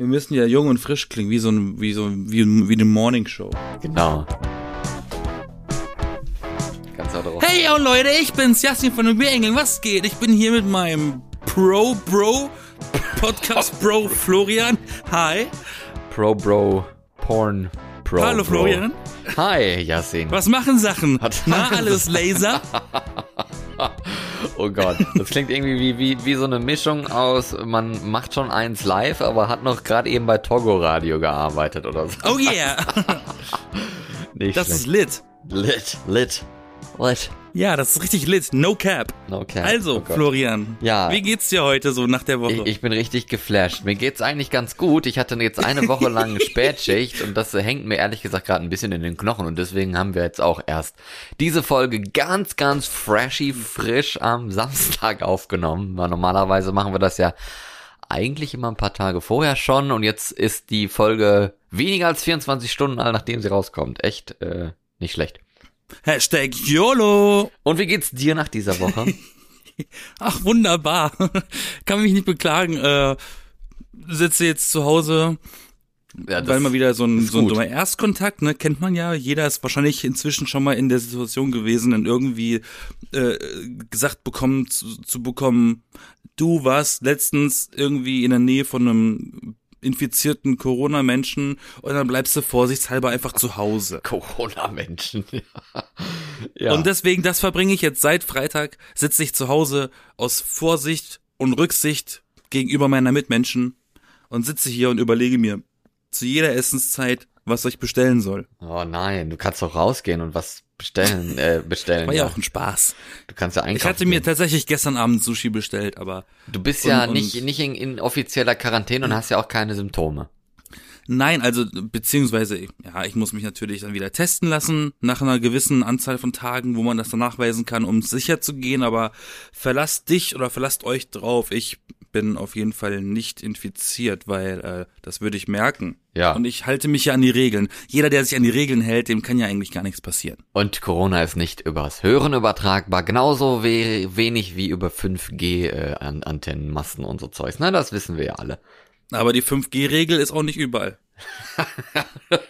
Wir müssen ja jung und frisch klingen, wie so ein, wie so, wie, wie eine Morning Show. Genau. Ganz. Hey, yo Leute, ich bin's, Jasmin von den Bierengeln. Was geht? Ich bin hier mit meinem Pro Bro Podcast Bro Florian. Hi. Pro Bro Porn Pro. Hallo Bro. Florian. Hi, Yasin. Was machen Sachen? Na, alles Laser? Oh Gott, das klingt irgendwie wie, wie, wie so eine Mischung aus, man macht schon eins live, aber hat noch gerade eben bei Togo Radio gearbeitet oder so. Oh yeah. Nicht Das ist lit. lit, lit, lit. Ja, das ist richtig lit. No cap. Okay. Also, oh. Florian. Ja. Wie geht's dir heute so nach der Woche? Ich, ich bin richtig geflasht. Mir geht's eigentlich ganz gut. Ich hatte jetzt eine Woche lang Spätschicht und das hängt mir ehrlich gesagt gerade ein bisschen in den Knochen und deswegen haben wir jetzt auch erst diese Folge ganz, ganz freshy, frisch am Samstag aufgenommen. Weil normalerweise machen wir das ja eigentlich immer ein paar Tage vorher schon und jetzt ist die Folge weniger als 24 Stunden alt, nachdem sie rauskommt. Echt äh, nicht schlecht. Hashtag YOLO. Und wie geht's dir nach dieser Woche? Ach, wunderbar. Kann mich nicht beklagen. Äh, sitze jetzt zu Hause, Ja, weil mal wieder so ein, so ein dummer Erstkontakt, ne, kennt man ja. Jeder ist wahrscheinlich inzwischen schon mal in der Situation gewesen, dann irgendwie äh, gesagt bekommen zu, zu bekommen, du warst letztens irgendwie in der Nähe von einem infizierten Corona-Menschen und dann bleibst du vorsichtshalber einfach zu Hause. Corona-Menschen. Ja. ja. Und deswegen, das verbringe ich jetzt seit Freitag, sitze ich zu Hause aus Vorsicht und Rücksicht gegenüber meiner Mitmenschen und sitze hier und überlege mir zu jeder Essenszeit, was ich bestellen soll. Oh nein, du kannst doch rausgehen und was bestellen, äh, bestellen. War ja auch ein Spaß. Du kannst ja Ich einkaufen. hatte mir tatsächlich gestern Abend Sushi bestellt, aber Du bist ja und- nicht, und- nicht in, in offizieller Quarantäne und hast ja auch keine Symptome. nein, also beziehungsweise, ja, ich muss mich natürlich dann wieder testen lassen nach einer gewissen Anzahl von Tagen, wo man das dann nachweisen kann, um sicher zu gehen, aber verlasst dich oder verlasst euch drauf. Ich bin auf jeden Fall nicht infiziert, weil äh, das würde ich merken. Ja. Und ich halte mich ja an die Regeln. Jeder, der sich an die Regeln hält, dem kann ja eigentlich gar nichts passieren. Und Corona ist nicht übers Hören übertragbar, genauso we wenig wie über 5G äh, und so Zeugs. Na, das wissen wir ja alle. Aber die 5G-Regel ist auch nicht überall.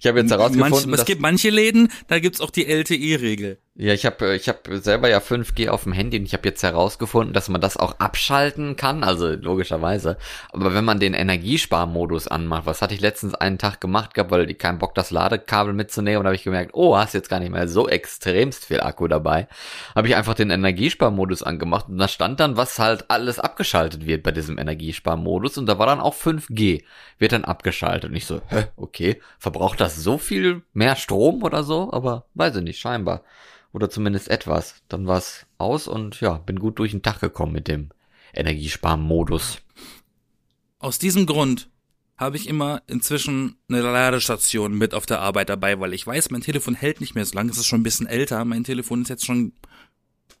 Ich habe jetzt herausgefunden, Manch, es gibt manche Läden, da gibt's auch die LTE-Regel. Ja, ich habe ich hab selber ja 5G auf dem Handy und ich habe jetzt herausgefunden, dass man das auch abschalten kann, also logischerweise. Aber wenn man den Energiesparmodus anmacht, was hatte ich letztens einen Tag gemacht gehabt, weil ich keinen Bock das Ladekabel mitzunehmen und habe ich gemerkt, oh, hast jetzt gar nicht mehr so extremst viel Akku dabei. Habe ich einfach den Energiesparmodus angemacht und da stand dann, was halt alles abgeschaltet wird bei diesem Energiesparmodus und da war dann auch 5G wird dann abgeschaltet und ich so, hä, okay, verbraucht das so viel mehr Strom oder so? Aber weiß ich nicht, scheinbar. Oder zumindest etwas. Dann war's aus und ja, bin gut durch den Tag gekommen mit dem Energiesparmodus. Aus diesem Grund habe ich immer inzwischen eine Ladestation mit auf der Arbeit dabei, weil ich weiß, mein Telefon hält nicht mehr so lange. Es ist schon ein bisschen älter. Mein Telefon ist jetzt schon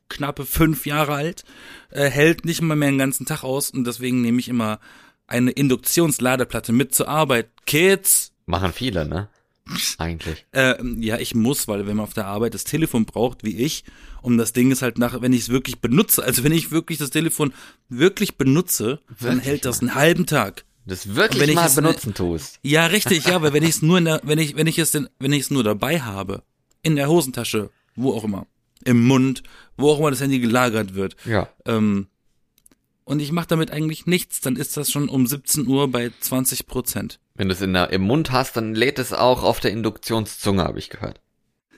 knappe fünf Jahre alt, äh, hält nicht mal mehr den ganzen Tag aus und deswegen nehme ich immer eine Induktionsladeplatte mit zur Arbeit. Kids! Machen viele, ne? Eigentlich. Äh, ja, ich muss, weil wenn man auf der Arbeit das Telefon braucht, wie ich, und das Ding ist halt nach, wenn ich es wirklich benutze, also wenn ich wirklich das Telefon wirklich benutze, dann Wirklich hält das einen halben Tag. Das wirklich Wenn ich mal es- benutzen tust. Ja, richtig, ja, weil wenn ich es nur in der, wenn ich, wenn ich es denn, wenn ich es nur dabei habe, in der Hosentasche, wo auch immer, im Mund, wo auch immer das Handy gelagert wird, Ja. ähm, und ich mache damit eigentlich nichts, dann ist das schon um 17 Uhr bei 20 Prozent. Wenn du es im Mund hast, dann lädt es auch auf der Induktionszunge, habe ich gehört.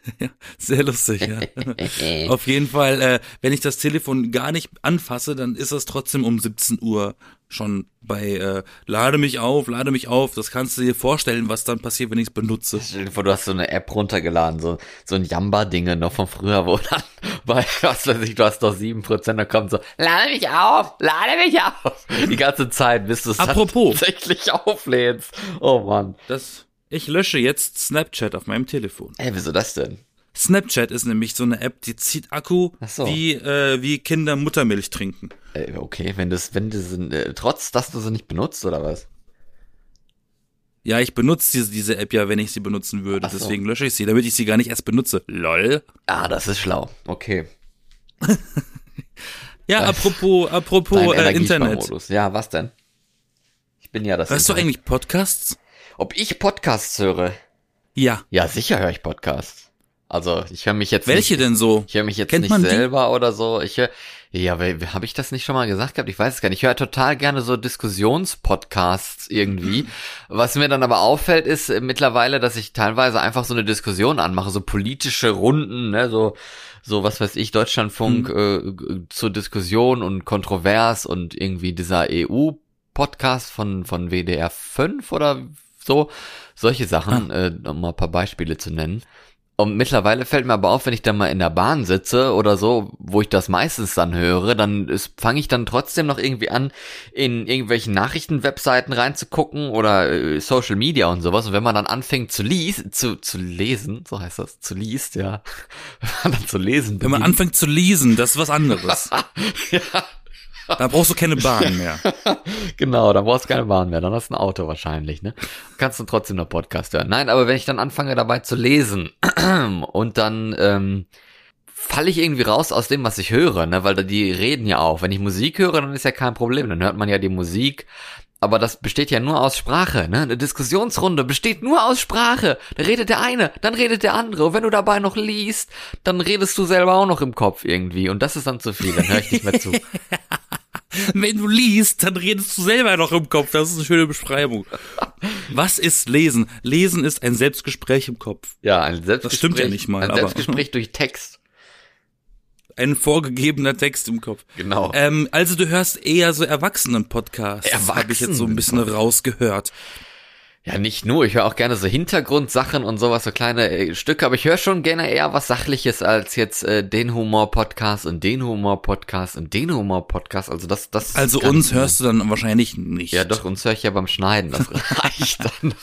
Ja, sehr lustig, ja. Auf jeden Fall, äh, wenn ich das Telefon gar nicht anfasse, dann ist das trotzdem um 17 Uhr schon bei äh, lade mich auf, lade mich auf. Das kannst du dir vorstellen, was dann passiert, wenn ich es benutze. Stell dir vor, du hast so eine App runtergeladen, so, so ein Jamba-Dinge noch von früher, wo dann bei, was weiß ich, du hast doch 7%, dann kommt so, lade mich auf, lade mich auf. Die ganze Zeit, bis du es tatsächlich auflädst. Oh Mann. Das, ich lösche jetzt Snapchat auf meinem Telefon. Ey, wieso das denn? Snapchat ist nämlich so eine App, die zieht Akku, so. wie, äh, wie Kinder Muttermilch trinken. Äh, okay, wenn das, wenn das, äh, trotz, dass du sie nicht benutzt, oder was? Ja, ich benutze diese, diese App ja, wenn ich sie benutzen würde. So. Deswegen lösche ich sie, damit ich sie gar nicht erst benutze. Lol. Ah, das ist schlau. Okay. Ja, Dein- apropos, apropos Dein äh, Internet. Ja, was denn? Ich bin ja das. Hörst du Internet. eigentlich Podcasts? Ob ich Podcasts höre? Ja. Ja, sicher höre ich Podcasts. Also ich höre mich jetzt Welche nicht, denn so? Ich höre mich jetzt Kennt nicht man die? selber oder so. Ich höre, ja, habe ich das nicht schon mal gesagt gehabt? Ich weiß es gar nicht. Ich höre total gerne so Diskussionspodcasts irgendwie. Was mir dann aber auffällt, ist äh, mittlerweile, dass ich teilweise einfach so eine Diskussion anmache, so politische Runden, ne, so so was weiß ich, Deutschlandfunk äh, g- zur Diskussion und kontrovers und irgendwie dieser EU-Podcast von von WDR 5 oder so, solche Sachen, äh, um mal ein paar Beispiele zu nennen. Und mittlerweile fällt mir aber auf, wenn ich dann mal in der Bahn sitze oder so, wo ich das meistens dann höre, dann fange ich dann trotzdem noch irgendwie an, in irgendwelchen Nachrichtenwebseiten reinzugucken oder äh, Social Media und sowas. Und wenn man dann anfängt zu lies, zu, zu lesen, so heißt das, zu liest, ja, wenn man dann zu lesen Wenn man anfängt zu lesen, das ist was anderes. ja, Da brauchst du keine Bahn mehr. genau, dann brauchst du keine Bahn mehr, dann hast du ein Auto wahrscheinlich, ne? Kannst du trotzdem noch Podcast hören. Nein, aber wenn ich dann anfange dabei zu lesen und dann ähm, falle ich irgendwie raus aus dem, was ich höre, ne? Weil die reden ja auch. Wenn ich Musik höre, dann ist ja kein Problem, dann hört man ja die Musik. Aber das besteht ja nur aus Sprache, ne? Eine Diskussionsrunde besteht nur aus Sprache. Da redet der eine, dann redet der andere. Und wenn du dabei noch liest, dann redest du selber auch noch im Kopf irgendwie. Und das ist dann zu viel, dann höre ich nicht mehr zu. Wenn du liest, dann redest du selber noch im Kopf. Das ist eine schöne Beschreibung. Was ist Lesen? Lesen ist ein Selbstgespräch im Kopf. Ja, ein Selbstgespräch. Das stimmt ja nicht mal, Ein aber- Selbstgespräch durch Text. Ein vorgegebener Text im Kopf. Genau. Ähm, also du hörst eher so Erwachsenen-Podcasts. Habe ich jetzt so ein bisschen rausgehört. Ja, nicht nur. Ich höre auch gerne so Hintergrundsachen und sowas, so kleine äh, Stücke, aber ich höre schon gerne eher was Sachliches als jetzt äh, den Humor-Podcast und den Humor-Podcast und den Humor-Podcast. Also das, das. Also uns hörst du dann wahrscheinlich nicht. Ja, doch, uns höre ich ja beim Schneiden. Das reicht dann.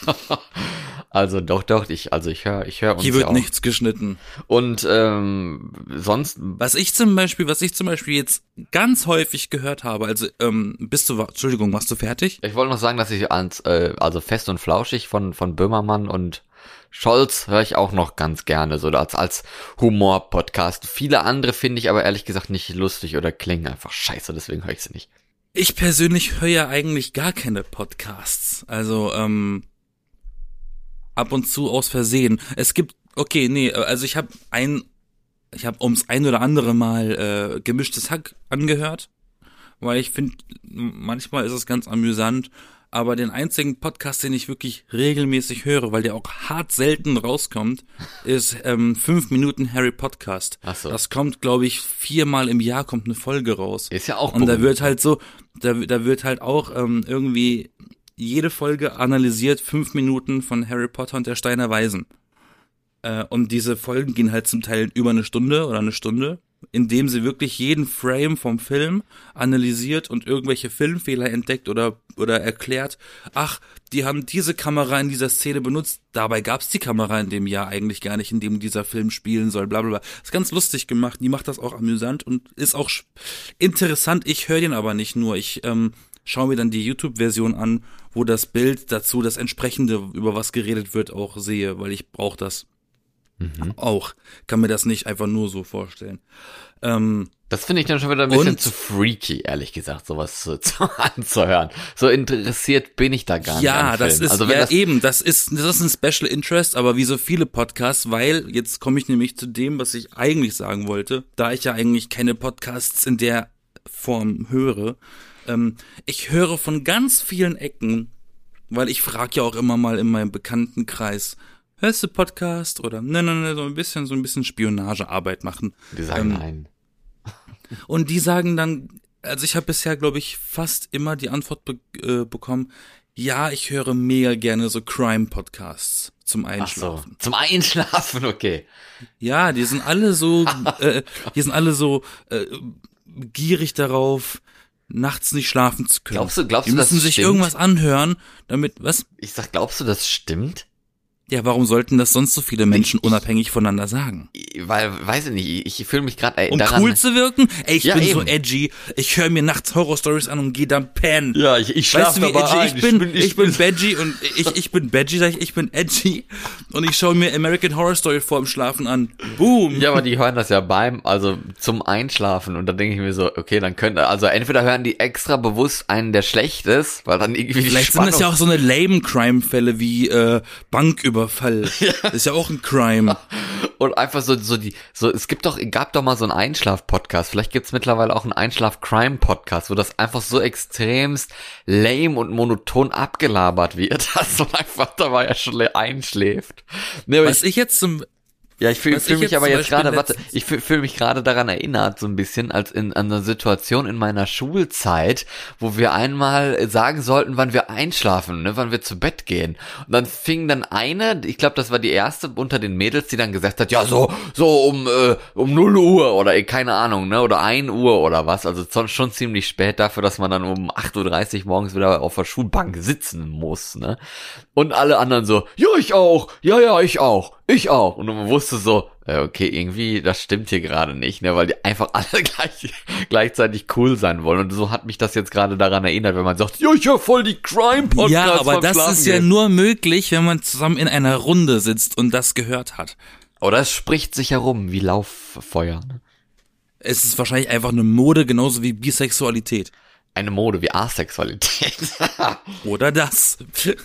Also doch, doch, ich, also ich höre, ich höre uns Hier ja wird auch. nichts geschnitten. Und ähm, sonst, Was ich zum Beispiel, was ich zum Beispiel jetzt ganz häufig gehört habe, also ähm, bist du, Entschuldigung, machst du fertig? ich wollte noch sagen, dass ich ans, äh, also fest und flauschig von von Böhmermann und Scholz höre ich auch noch ganz gerne, so als, als Humor-Podcast. Viele andere finde ich aber ehrlich gesagt nicht lustig oder klingen einfach scheiße, deswegen höre ich sie nicht. Ich persönlich höre ja eigentlich gar keine Podcasts. Also ähm, ab und zu aus Versehen. Es gibt, okay, nee, also ich habe ein, ich habe ums ein oder andere Mal äh, gemischtes Hack angehört, weil ich finde, manchmal ist es ganz amüsant. Aber den einzigen Podcast, den ich wirklich regelmäßig höre, weil der auch hart selten rauskommt, ist ähm, 5 Minuten Harry Podcast. Ach so. Das kommt, glaube ich, viermal im Jahr kommt eine Folge raus. Ist ja auch Und da berühmt. wird halt so, da, da wird halt auch ähm, irgendwie jede Folge analysiert fünf Minuten von Harry Potter und der Steiner Weisen. Äh, und diese Folgen gehen halt zum Teil über eine Stunde oder eine Stunde, indem sie wirklich jeden Frame vom Film analysiert und irgendwelche Filmfehler entdeckt oder, oder erklärt. Ach, die haben diese Kamera in dieser Szene benutzt. Dabei gab's die Kamera in dem Jahr eigentlich gar nicht, in dem dieser Film spielen soll. Bla bla bla. Ist ganz lustig gemacht. Die macht das auch amüsant und ist auch interessant. Ich höre den aber nicht nur. Ich ähm, schaue mir dann die YouTube-Version an, wo das Bild dazu, das entsprechende, über was geredet wird, auch sehe, weil ich brauche das auch. Kann mir das nicht einfach nur so vorstellen. Ähm, Das finde ich dann schon wieder ein bisschen Und- zu freaky, ehrlich gesagt, sowas zu, zu anzuhören. So interessiert bin ich da gar nicht. ja, das ist also ja das, eben, das ist das ist ein Special Interest, aber wie so viele Podcasts, weil jetzt komme ich nämlich zu dem, was ich eigentlich sagen wollte, da ich ja eigentlich keine Podcasts in der Form höre. Ähm, ich höre von ganz vielen Ecken, weil ich frage ja auch immer mal in meinem Bekanntenkreis, hörst du Podcast oder ne ne ne so ein bisschen so ein bisschen Spionagearbeit machen. die sagen ähm, nein. Und die sagen dann, also ich habe bisher, glaube ich, fast immer die Antwort be äh, bekommen, ja, ich höre mega gerne so Crime-Podcasts zum Ach so, Einschlafen. zum Einschlafen, okay. Ja, die sind alle so, äh, die sind alle so äh, gierig darauf, nachts nicht schlafen zu können. Glaubst du- glaubst die du, das müssen sich stimmt? irgendwas anhören, damit, was? Ich sag, glaubst du, das stimmt? Ja, warum sollten das sonst so viele Menschen unabhängig voneinander sagen? Weil, weiß ich nicht, ich fühle mich gerade Um daran. cool zu wirken? Ey, ich Ja, bin so eben. edgy. Ich höre mir nachts Horror-Stories an und gehe dann pennen. ja, ich, ich Weißt du, wie edgy ich bin? Ich bin, Badgy und ich, ich bin Badgy, sag ich, ich bin edgy. Und ich schaue mir American Horror Story vor dem Schlafen an. Boom. Ja, aber die hören das ja beim, also zum Einschlafen und dann denke ich mir so, okay, dann könnte, also entweder hören die extra bewusst einen, der schlecht ist, weil dann irgendwie die Vielleicht sind das ja Spannung- auch so eine lame Crime-Fälle wie äh, Banküberfall. Das ist ja auch ein Crime. und einfach so, so die, so, es gibt doch, gab doch mal so einen Einschlaf-Podcast, vielleicht gibt's mittlerweile auch einen Einschlaf-Crime-Podcast, wo das einfach so extremst lame und monoton abgelabert wird, dass man einfach dabei ja schon einschläft. Nee, Was ich jetzt zum Ja, ich fühle fühl ich mich jetzt aber jetzt Beispiel gerade, warte, ich fühle fühl mich gerade daran erinnert, so ein bisschen, als in an einer Situation in meiner Schulzeit, wo wir einmal sagen sollten, wann wir einschlafen, ne, wann wir zu Bett gehen. Und dann fing dann eine, ich glaube, das war die erste unter den Mädels, die dann gesagt hat, ja, so, so um, äh, um 0 Uhr oder keine Ahnung, ne, oder 1 Uhr oder was. Also schon, schon ziemlich spät dafür, dass man dann um 8.30 Uhr morgens wieder auf der Schulbank sitzen muss, ne. Und alle anderen so, ja, ich auch, ja, ja, ich auch, ich auch. Und man wusste so, äh, okay, irgendwie, das stimmt hier gerade nicht, ne, weil die einfach alle gleich, gleichzeitig cool sein wollen. Und so hat mich das jetzt gerade daran erinnert, wenn man sagt, ja, ich höre voll die Crime-Podcasts Ja, aber das Schlafen ist ja gehen. nur möglich, wenn man zusammen in einer Runde sitzt und das gehört hat. Oder es spricht sich herum, wie Lauffeuer. Ne? Es ist wahrscheinlich einfach eine Mode, genauso wie Bisexualität. Eine Mode wie Asexualität. Oder das.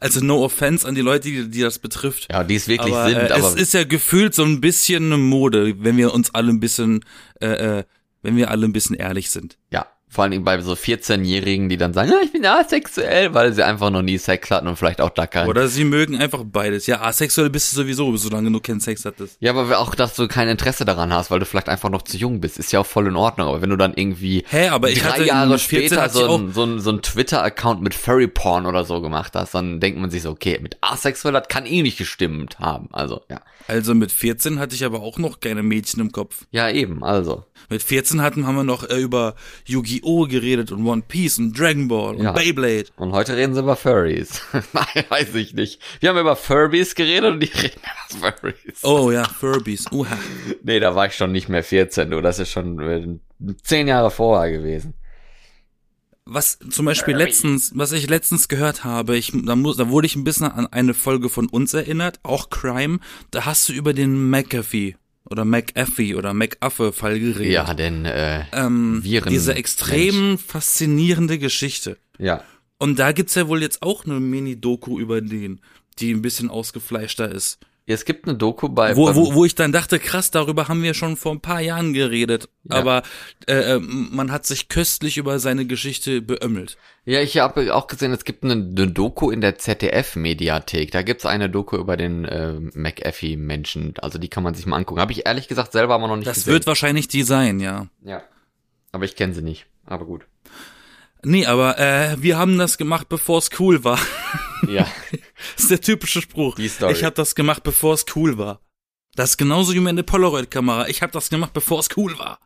also no offense an die Leute, die, die das betrifft. ja, die es wirklich aber, sind, äh, aber es ist ja gefühlt so ein bisschen eine Mode, wenn wir uns alle ein bisschen, äh, äh, wenn wir alle ein bisschen ehrlich sind. ja. Vor allen Dingen bei so 14-Jährigen, die dann sagen, ja, ich bin asexuell, weil sie einfach noch nie Sex hatten und vielleicht auch da keinen Oder sie mögen einfach beides. Ja, asexuell bist du sowieso, solange du keinen Sex hattest. Ja, aber auch, dass du kein Interesse daran hast, weil du vielleicht einfach noch zu jung bist, ist ja auch voll in Ordnung. Aber wenn du dann irgendwie Hä, aber ich drei Jahre mit 14 später so ich auch- ein, so ein, so ein Twitter-Account mit Furry Porn oder so gemacht hast, dann denkt man sich so, okay, mit asexuell, das kann eh nicht gestimmt haben. Also, ja. Also mit 14 hatte ich aber auch noch keine Mädchen im Kopf. Ja, eben, also. Mit 14 hatten, haben wir noch äh, über Yu-Gi-Oh! geredet und One Piece und Dragon Ball und Ja. Beyblade. Und heute reden sie über Furries. Nein, weiß ich nicht. Wir haben über Furbies geredet und die reden über Furries. Oh ja, Furbies. Uha. Nee, da war ich schon nicht mehr 14, du. Das ist schon äh, zehn Jahre vorher gewesen. Was zum Beispiel letztens, was ich letztens gehört habe, ich, da, muss, da wurde ich ein bisschen an eine Folge von uns erinnert, auch Crime. Da hast du über den McAfee oder McAfee oder McAfee-Fall geredet. Ja, denn, äh, ähm, Viren- diese extrem faszinierende Geschichte. ja. Und da gibt's ja wohl jetzt auch eine Mini-Doku über den, die ein bisschen ausgefleischter ist. Es gibt eine Doku bei, Wo, wo, wo ich dann dachte, krass, darüber haben wir schon vor ein paar Jahren geredet. Ja. Aber äh, äh, man hat sich köstlich über seine Geschichte beömmelt. Ja, ich habe auch gesehen, es gibt eine, eine Doku in der ZDF-Mediathek. Da gibt's eine Doku über den äh, McAfee-Menschen. Also die kann man sich mal angucken. Habe ich ehrlich gesagt selber aber noch nicht Das gesehen. wird wahrscheinlich die sein, ja. ja. Aber ich kenne sie nicht. Aber gut. Nee, aber äh, wir haben das gemacht, bevor es cool war. Ja. Das ist der typische Spruch. Die Story. Ich habe das gemacht, bevor es cool war. Das ist genauso wie meine Polaroid-Kamera. Ich habe das gemacht, bevor es cool war.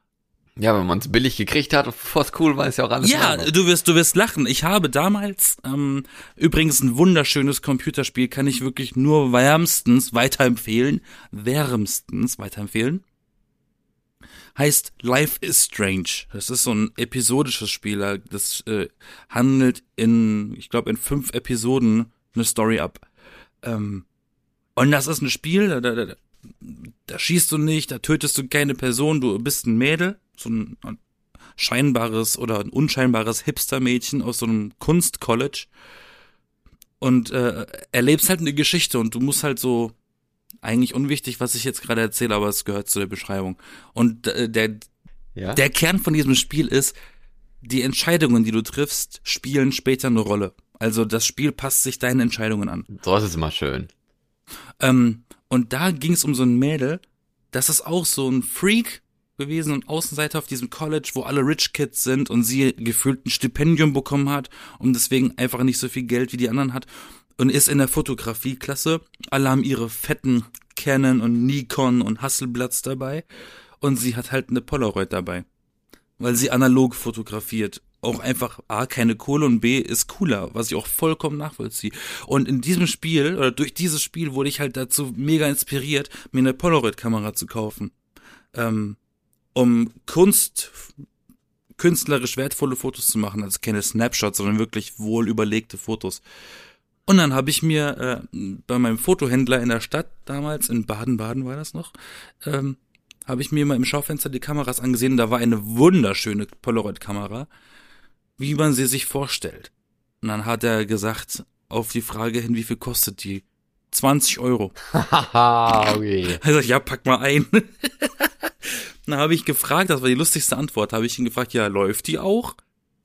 ja, wenn man es billig gekriegt hat, bevor es cool war, ist ja auch alles Ja, du wirst, du wirst lachen. Ich habe damals, ähm, übrigens ein wunderschönes Computerspiel, kann ich wirklich nur wärmstens weiterempfehlen. Wärmstens weiterempfehlen. Heißt Life is Strange. Das ist so ein episodisches Spiel. Das äh, handelt in, ich glaube, in fünf Episoden eine Story ab. Ähm, und das ist ein Spiel, da, da, da, da schießt du nicht, da tötest du keine Person, du bist ein Mädel, so ein scheinbares oder ein unscheinbares Hipster-Mädchen aus so einem Kunstcollege und äh, erlebst halt eine Geschichte und du musst halt so eigentlich unwichtig, was ich jetzt gerade erzähle, aber es gehört zu der Beschreibung. Und äh, der Ja? der Kern von diesem Spiel ist, die Entscheidungen, die du triffst, spielen später eine Rolle. Also das Spiel passt sich deinen Entscheidungen an. so ist es immer schön. Ähm, und da ging es um so ein Mädel, das ist auch so ein Freak gewesen und Außenseiter auf diesem College, wo alle Rich Kids sind und sie gefühlt ein Stipendium bekommen hat und deswegen einfach nicht so viel Geld wie die anderen hat und ist in der Fotografieklasse. Alle haben ihre fetten Canon und Nikon und Hasselblatts dabei und sie hat halt eine Polaroid dabei, weil sie analog fotografiert auch einfach A, keine Kohle und B, ist cooler, was ich auch vollkommen nachvollziehe. Und in diesem Spiel, oder durch dieses Spiel wurde ich halt dazu mega inspiriert, mir eine Polaroid-Kamera zu kaufen. Ähm, um Kunst, künstlerisch wertvolle Fotos zu machen, also keine Snapshots, sondern wirklich wohl überlegte Fotos. Und dann habe ich mir äh, bei meinem Fotohändler in der Stadt damals, in Baden-Baden war das noch, ähm, habe ich mir mal im Schaufenster die Kameras angesehen. Da war eine wunderschöne Polaroid-Kamera wie man sie sich vorstellt. Und dann hat er gesagt, auf die Frage hin, wie viel kostet die? 20 Euro. Okay. Also ja, pack mal ein. dann habe ich gefragt, das war die lustigste Antwort, habe ich ihn gefragt, ja, läuft die auch?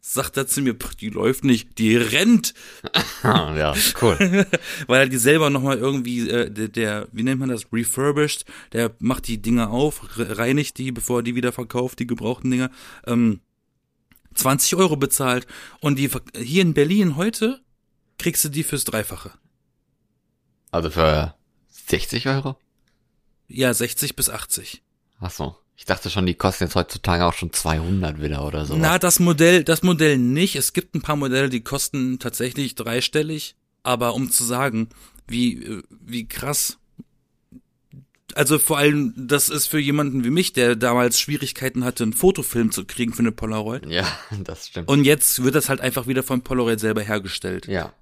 Sagt er zu mir, die läuft nicht, die rennt. ja, cool. Weil er die selber nochmal irgendwie, äh, der, der, wie nennt man das, refurbished, der macht die Dinger auf, reinigt die, bevor er die wieder verkauft, die gebrauchten Dinger. Ähm, 20 Euro bezahlt und die hier in Berlin heute kriegst du die fürs Dreifache. Also für 60 Euro? Ja, 60 bis 80. Ach so. Ich dachte schon, die kosten jetzt heutzutage auch schon 200 wieder oder so. Na, das Modell, das Modell nicht. Es gibt ein paar Modelle, die kosten tatsächlich dreistellig. Aber um zu sagen, wie, wie krass also vor allem, das ist für jemanden wie mich, der damals Schwierigkeiten hatte, einen Fotofilm zu kriegen für eine Polaroid. Ja, das stimmt. Und jetzt wird das halt einfach wieder von Polaroid selber hergestellt. Ja.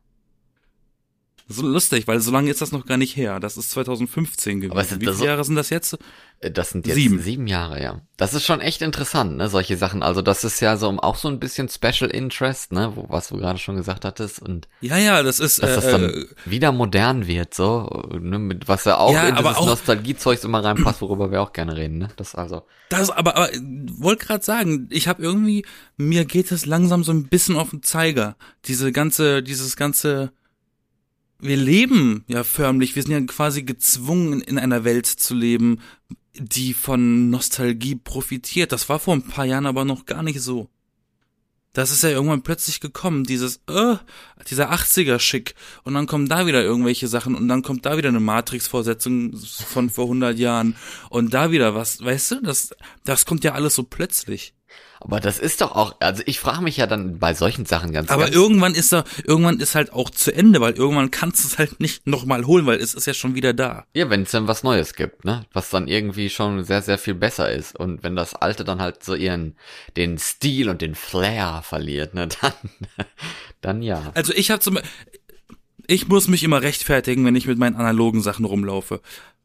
So lustig, weil so lange ist das noch gar nicht her. Das ist 2015 gewesen. Aber es, Wie viele Jahre sind das jetzt? Äh, das sind jetzt sieben. sieben Jahre, ja. Das ist schon echt interessant, ne, solche Sachen. Also das ist ja so auch so ein bisschen Special Interest, ne, wo, was du gerade schon gesagt hattest. Und ja, ja, das ist. Dass äh, das dann äh, wieder modern wird, so, ne, mit was ja auch ja, in dieses Nostalgiezeugs immer reinpasst, worüber wir auch gerne reden, ne? Das also. Das, aber, aber wollte gerade sagen, ich habe irgendwie, mir geht es langsam so ein bisschen auf den Zeiger. Diese ganze, dieses ganze wir leben ja förmlich, wir sind ja quasi gezwungen, in einer Welt zu leben, die von Nostalgie profitiert. Das war vor ein paar Jahren aber noch gar nicht so. Das ist ja irgendwann plötzlich gekommen, dieses, äh, dieser 80er-Schick. Und dann kommen da wieder irgendwelche Sachen und dann kommt da wieder eine Matrix-Vorsetzung von vor 100 Jahren und da wieder was, weißt du, das, das kommt ja alles so plötzlich. Aber das ist doch auch, also ich frage mich ja dann bei solchen Sachen ganz Aber ganz irgendwann ist er, irgendwann ist halt auch zu Ende, weil irgendwann kannst du es halt nicht nochmal holen, weil es ist ja schon wieder da. Ja, wenn es dann was Neues gibt, ne? Was dann irgendwie schon sehr, sehr viel besser ist. Und wenn das Alte dann halt so ihren, den Stil und den Flair verliert, ne, dann, dann ja. Also ich habe zum ich muss mich immer rechtfertigen, wenn ich mit meinen analogen Sachen rumlaufe.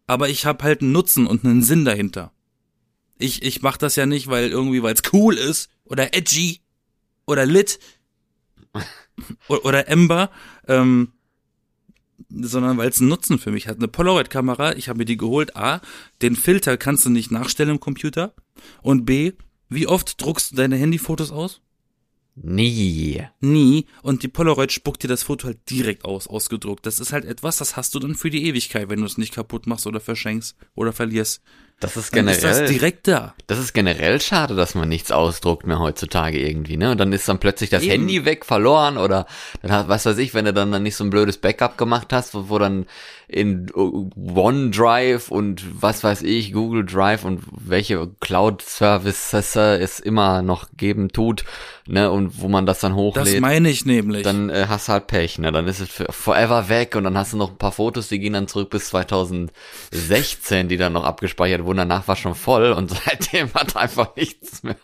Aber ich habe halt einen Nutzen und einen Sinn dahinter. Ich, ich mach das ja nicht, weil irgendwie, weil es cool ist oder edgy oder lit oder, oder Ember, ähm, sondern weil es einen Nutzen für mich hat. Eine Polaroid-Kamera, ich habe mir die geholt. A, den Filter kannst du nicht nachstellen im Computer. Und B, wie oft druckst du deine Handyfotos aus? Nie. Nie. Und die Polaroid spuckt dir das Foto halt direkt aus, ausgedruckt. Das ist halt etwas, das hast du dann für die Ewigkeit, wenn du es nicht kaputt machst oder verschenkst oder verlierst. Das ist generell. Dann ist das direkt da. Das ist generell schade, dass man nichts ausdruckt mehr heutzutage irgendwie, ne? Und dann ist dann plötzlich das Eben. Handy weg, verloren oder dann was weiß ich, wenn du dann, dann nicht so ein blödes Backup gemacht hast, wo, wo dann in OneDrive und was weiß ich, Google Drive und welche Cloud Services es immer noch geben tut, ne, und wo man das dann hochlädt. Das meine ich nämlich. Dann äh, hast du halt Pech, ne, dann ist es forever weg und dann hast du noch ein paar Fotos, die gehen dann zurück bis 2016, die dann noch abgespeichert wurden, danach war schon voll und seitdem hat einfach nichts mehr,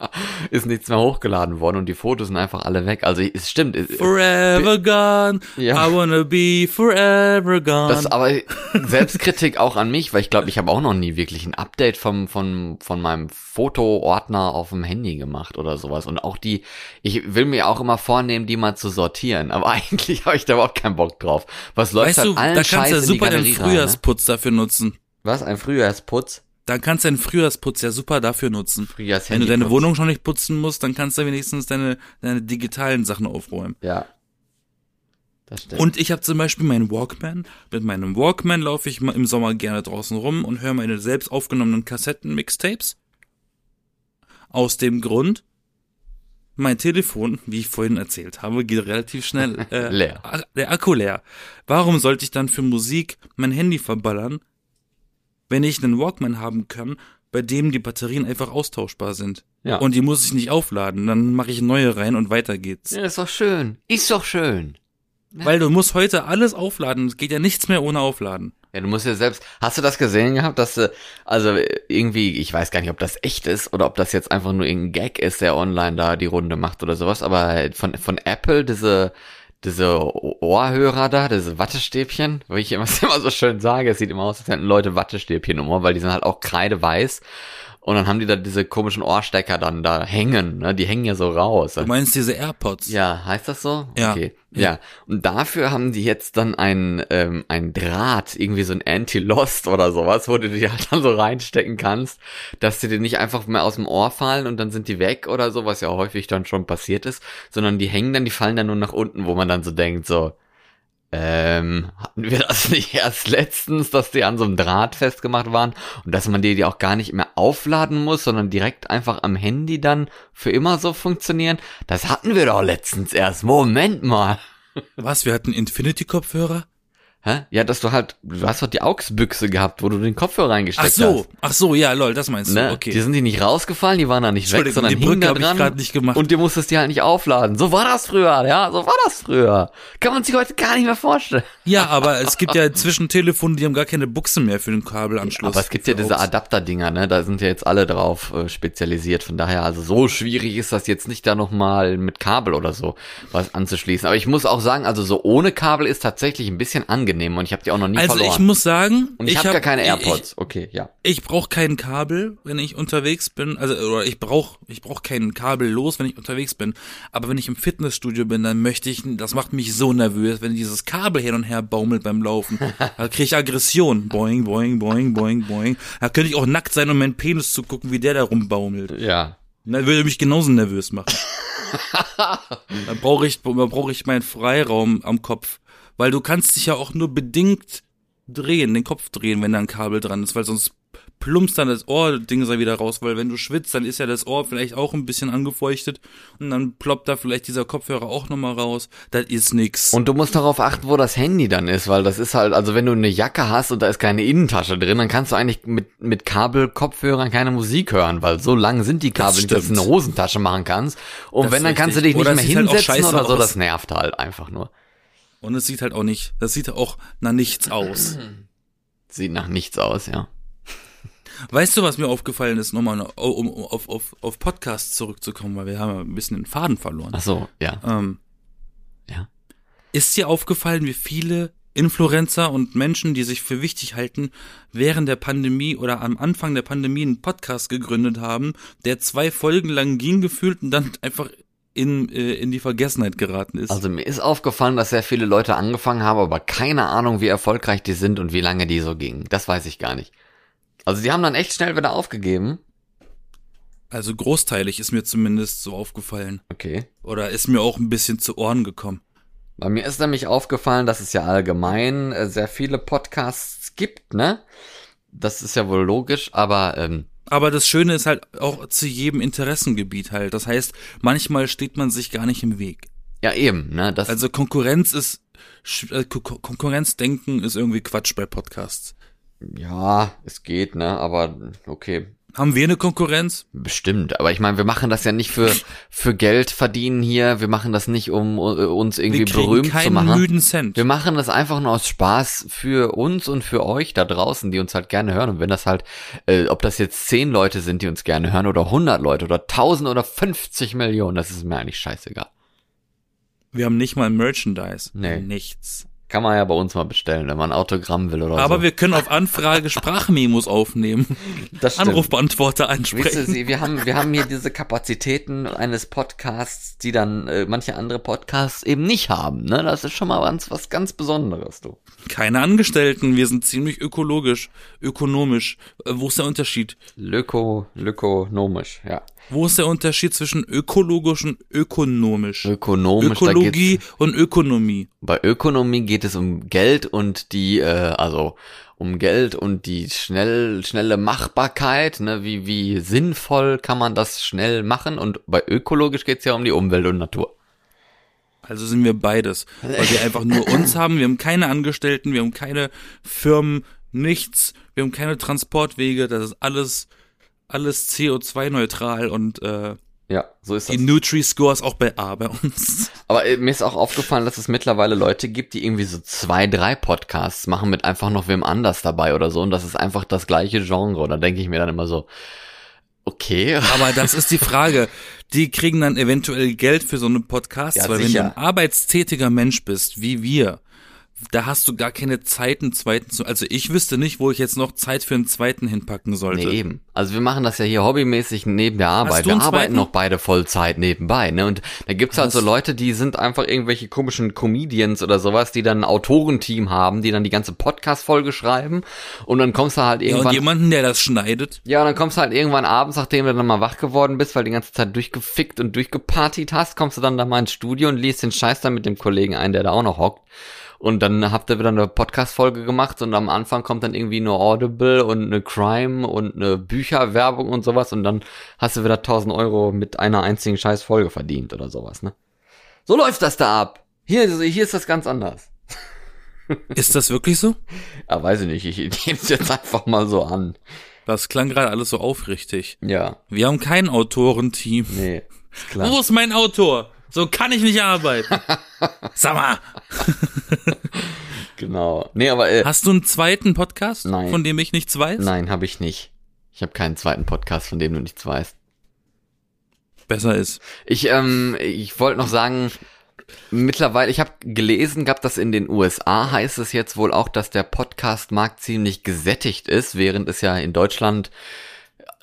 ist nichts mehr hochgeladen worden und die Fotos sind einfach alle weg. Also es stimmt. Forever gone, ja. I wanna be forever gone. Das aber Selbstkritik auch an mich, weil ich glaube, ich habe auch noch nie wirklich ein Update vom, von, von meinem Fotoordner auf dem Handy gemacht oder sowas. Und auch die, ich will mir auch immer vornehmen, die mal zu sortieren. Aber eigentlich habe ich da überhaupt keinen Bock drauf. Was läuft weißt halt du, allen da kannst du ja super den Frühjahrsputz rein, ne? dafür nutzen. Was? Ein Frühjahrsputz? Dann kannst du den Frühjahrsputz ja super dafür nutzen. Wenn du deine Wohnung schon nicht putzen musst, dann kannst du wenigstens deine, deine digitalen Sachen aufräumen. Ja, und ich habe zum Beispiel meinen Walkman. Mit meinem Walkman laufe ich im Sommer gerne draußen rum und höre meine selbst aufgenommenen Kassetten-Mixtapes. Aus dem Grund, mein Telefon, wie ich vorhin erzählt habe, geht relativ schnell äh, leer. Der Akku leer. Warum sollte ich dann für Musik mein Handy verballern, wenn ich einen Walkman haben kann, bei dem die Batterien einfach austauschbar sind. Ja. Und die muss ich nicht aufladen. Dann mache ich neue rein und weiter geht's. Ja, ist doch schön. Ist doch schön. Weil du musst heute alles aufladen. Es geht ja nichts mehr ohne Aufladen. Ja, du musst ja selbst. Hast du das gesehen gehabt, dass du, also irgendwie, ich weiß gar nicht, ob das echt ist oder ob das jetzt einfach nur irgendein Gag ist, der online da die Runde macht oder sowas, aber von, von Apple diese, diese Ohrhörer da, diese Wattestäbchen, wo ich immer, so schön sage, es sieht immer aus, als hätten Leute Wattestäbchen Ohr, weil die sind halt auch kreideweiß. Und dann haben die da diese komischen Ohrstecker dann da hängen, ne? Die hängen ja so raus. Du meinst diese AirPods? Ja, heißt das so? Ja. Okay. Ja. Und dafür haben die jetzt dann ein, ähm, ein Draht, irgendwie so ein Anti-Lost oder sowas, wo du die halt dann so reinstecken kannst, dass die dir nicht einfach mehr aus dem Ohr fallen und dann sind die weg oder so, was ja häufig dann schon passiert ist, sondern die hängen dann, die fallen dann nur nach unten, wo man dann so denkt, so, ähm, hatten wir das nicht erst letztens, dass die an so einem Draht festgemacht waren und dass man die, die auch gar nicht mehr aufladen muss, sondern direkt einfach am Handy dann für immer so funktionieren? Das hatten wir doch letztens erst. Moment mal. Was? Wir hatten Infinity-Kopfhörer? Hä? Ja, dass du halt, du hast doch die AUX-Büchse gehabt, wo du den Kopfhörer reingesteckt Ach so, hast. ach so, ja, lol, das meinst du. Ne? Okay. Die sind die nicht rausgefallen, die waren da nicht weg, sondern die hingen Brücke da ich dran. grad nicht gemacht. Und du musstest die halt nicht aufladen. So war das früher, ja, so war das früher. Kann man sich heute gar nicht mehr vorstellen. Ja, aber es gibt ja inzwischen Telefone, die haben gar keine Buchse mehr für den Kabelanschluss. Aber es gibt ja diese. Adapter-Dinger, ne? Da sind ja jetzt alle drauf äh, spezialisiert. Von daher, also so schwierig ist das jetzt nicht, da nochmal mit Kabel oder so was anzuschließen. Aber ich muss auch sagen, also so ohne Kabel ist tatsächlich ein bisschen angenehm und ich habe die auch noch nie Also verloren. ich muss sagen, und ich, habe hab- gar keine ich- AirPods. okay, ja. Ich, ich brauche kein Kabel, wenn ich unterwegs bin. Also oder ich brauche ich brauch kein Kabel los, wenn ich unterwegs bin. Aber wenn ich im Fitnessstudio bin, dann möchte ich, das macht mich so nervös, wenn dieses Kabel hin und her baumelt beim Laufen. Da kriege ich Aggression. Boing, boing, boing, boing, boing. Da könnte ich auch nackt sein, um meinen Penis zu gucken, wie der da rumbaumelt. Ja. Das würde mich genauso nervös machen. dann brauche ich, dann brauche ich meinen Freiraum am Kopf. Weil du kannst dich ja auch nur bedingt drehen, den Kopf drehen, wenn da ein Kabel dran ist, weil sonst plumpst dann das Ohrding da wieder raus, weil wenn du schwitzt, dann ist ja das Ohr vielleicht auch ein bisschen angefeuchtet und dann ploppt da vielleicht dieser Kopfhörer auch nochmal raus. Das ist nix. Und du musst darauf achten, wo das Handy dann ist, weil das ist halt, also wenn du eine Jacke hast und da ist keine Innentasche drin, dann kannst du eigentlich mit, mit Kabelkopfhörern keine Musik hören, weil so lang sind die Kabel, nicht, dass du eine Hosentasche machen kannst. Und Das wenn, dann kannst du richtig. dich nicht Oder mehr halt hinsetzen scheiße oder so, aus. das nervt halt einfach nur. Und es sieht halt auch nicht, das sieht auch nach nichts aus. Sieht nach nichts aus, ja. Weißt du, was mir aufgefallen ist, nochmal um, um auf, auf, auf Podcasts zurückzukommen, weil wir haben ja ein bisschen den Faden verloren. Ach so, ja. Ähm, Ja. Ist dir aufgefallen, wie viele Influencer und Menschen, die sich für wichtig halten, während der Pandemie oder am Anfang der Pandemie einen Podcast gegründet haben, der zwei Folgen lang ging gefühlt und dann einfach in, äh, in die Vergessenheit geraten ist? Also mir ist aufgefallen, dass sehr viele Leute angefangen haben, aber keine Ahnung, wie erfolgreich die sind und wie lange die so gingen. Das weiß ich gar nicht. Also die haben dann echt schnell wieder aufgegeben. also großteilig ist mir zumindest so aufgefallen. Okay. Oder ist mir auch ein bisschen zu Ohren gekommen. Bei mir ist nämlich aufgefallen, dass es ja allgemein äh, sehr viele Podcasts gibt, ne? Das ist ja wohl logisch, aber ähm, Aber das Schöne ist halt auch zu jedem Interessengebiet halt. Das heißt, manchmal steht man sich gar nicht im Weg. ja eben, ne? Das Also Konkurrenz ist äh, Ko- Ko- Konkurrenzdenken ist irgendwie Quatsch bei Podcasts. ja, es geht, ne? Aber okay, Haben wir eine Konkurrenz? bestimmt. Aber ich meine, wir machen das ja nicht für für Geld verdienen hier. Wir machen das nicht, um äh, uns irgendwie berühmt zu keinen machen. müden Cent. Wir machen das einfach nur aus Spaß für uns und für euch da draußen, die uns halt gerne hören. Und wenn das halt, äh, ob das jetzt zehn Leute sind, die uns gerne hören, oder 100 Leute, oder 1000 oder 50 Millionen, das ist mir eigentlich scheißegal. Wir haben nicht mal Merchandise. Nee. Nichts. Kann man ja bei uns mal bestellen, wenn man ein Autogramm will oder Aber so. wir können auf Anfrage Sprachmemos aufnehmen. das stimmt. Anrufbeantworter ansprechen. Sie, wir haben, wir haben hier diese Kapazitäten eines Podcasts, die dann äh, manche andere Podcasts eben nicht haben. Ne? Das ist schon mal was, was ganz Besonderes, du. Keine Angestellten. Wir sind ziemlich ökologisch, ökonomisch. Äh, Wo ist der Unterschied? Löko, lökonomisch, ja. Wo ist der Unterschied zwischen ökologisch und ökonomisch? Ökonomisch, Ökologie und Ökonomie. bei Ökonomie geht es um Geld und die, äh, also um Geld und die schnell, schnelle Machbarkeit, ne, wie, wie sinnvoll kann man das schnell machen und bei ökologisch geht's ja um die Umwelt und Natur. Also sind wir beides. Weil wir einfach nur uns haben. Wir haben keine Angestellten, wir haben keine Firmen, nichts. Wir haben keine Transportwege. Das ist alles alles CO2-neutral und äh, Ja, so ist die das. Nutri-Score ist auch bei A bei uns. Aber äh, mir ist auch aufgefallen, dass es mittlerweile Leute gibt, die irgendwie so zwei, drei Podcasts machen mit einfach noch wem anders dabei oder so. Und das ist einfach das gleiche Genre. Und da denke ich mir dann immer so, okay. Aber das ist die Frage. Die kriegen dann eventuell Geld für so eine Podcast, Ja, weil wenn sicher. du ein arbeitstätiger Mensch bist, wie wir, da hast du gar keine Zeit, einen zweiten zu. Also ich wüsste nicht, wo ich jetzt noch Zeit für einen zweiten hinpacken sollte. Nee, eben. Also wir machen das ja hier hobbymäßig neben der Arbeit. Wir arbeiten noch beide Vollzeit nebenbei, ne? Und da gibt's halt so. Leute, die sind einfach irgendwelche komischen Comedians oder sowas, die dann ein Autorenteam haben, die dann die ganze Podcast-Folge schreiben. Und dann kommst du halt Ja, und irgendwann. jemanden, der das schneidet. Ja, und dann kommst du halt irgendwann abends, nachdem du dann mal wach geworden bist, weil du die ganze Zeit durchgefickt und durchgepartied hast, kommst du dann da mal ins Studio und liest den Scheiß dann mit dem Kollegen ein, der da auch noch hockt. Und dann habt ihr wieder eine Podcast-Folge gemacht und am Anfang kommt dann irgendwie nur Audible und eine Crime und eine Bücherwerbung und sowas und dann hast du wieder 1000 Euro mit einer einzigen scheiß Folge verdient oder sowas, ne? So läuft das da ab. Hier, hier ist das ganz anders. Ist das wirklich so? Ja, weiß ich nicht, ich nehme es jetzt einfach mal so an. Das klang gerade alles so aufrichtig. Ja, Wir haben kein Autorenteam. nee, ist klar. Wo ist mein Autor? So kann ich nicht arbeiten. Sag mal, Genau. Nee, aber äh, hast du einen zweiten Podcast, Nein. von dem ich nichts weiß? Nein, habe ich nicht. Ich habe keinen zweiten Podcast, von dem du nichts weißt. Besser ist. Ich, ähm, ich wollte noch sagen, mittlerweile, ich habe gelesen gehabt, dass in den USA heißt es jetzt wohl auch, dass der Podcast-Markt ziemlich gesättigt ist, während es ja in Deutschland